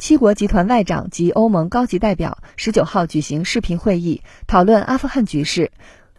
七国集团外长及欧盟高级代表十九号举行视频会议，讨论阿富汗局势。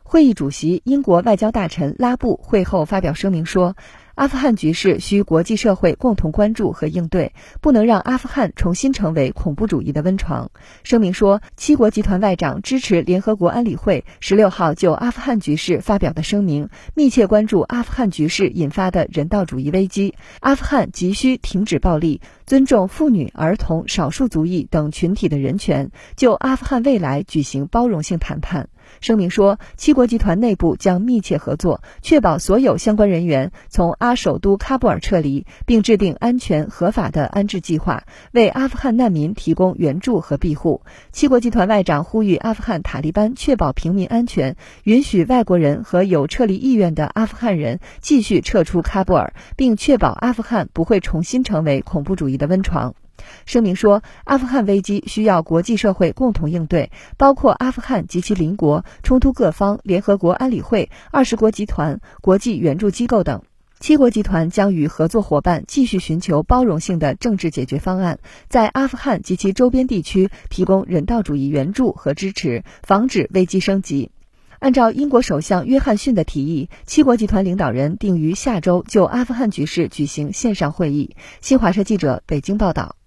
会议主席英国外交大臣拉布会后发表声明说。阿富汗局势需国际社会共同关注和应对，不能让阿富汗重新成为恐怖主义的温床。声明说，七国集团外长支持联合国安理会十六号就阿富汗局势发表的声明，密切关注阿富汗局势引发的人道主义危机。阿富汗急需停止暴力，尊重妇女、儿童、少数族裔等群体的人权，就阿富汗未来举行包容性谈判。声明说，七国集团内部将密切合作，确保所有相关人员从阿首都喀布尔撤离，并制定安全合法的安置计划，为阿富汗难民提供援助和庇护。七国集团外长呼吁阿富汗塔利班确保平民安全，允许外国人和有撤离意愿的阿富汗人继续撤出喀布尔，并确保阿富汗不会重新成为恐怖主义的温床。声明说，阿富汗危机需要国际社会共同应对，包括阿富汗及其邻国、冲突各方、联合国安理会、二十国集团、国际援助机构等。七国集团将与合作伙伴继续寻求包容性的政治解决方案，在阿富汗及其周边地区提供人道主义援助和支持，防止危机升级。按照英国首相约翰逊的提议，七国集团领导人定于下周就阿富汗局势举行线上会议。新华社记者北京报道。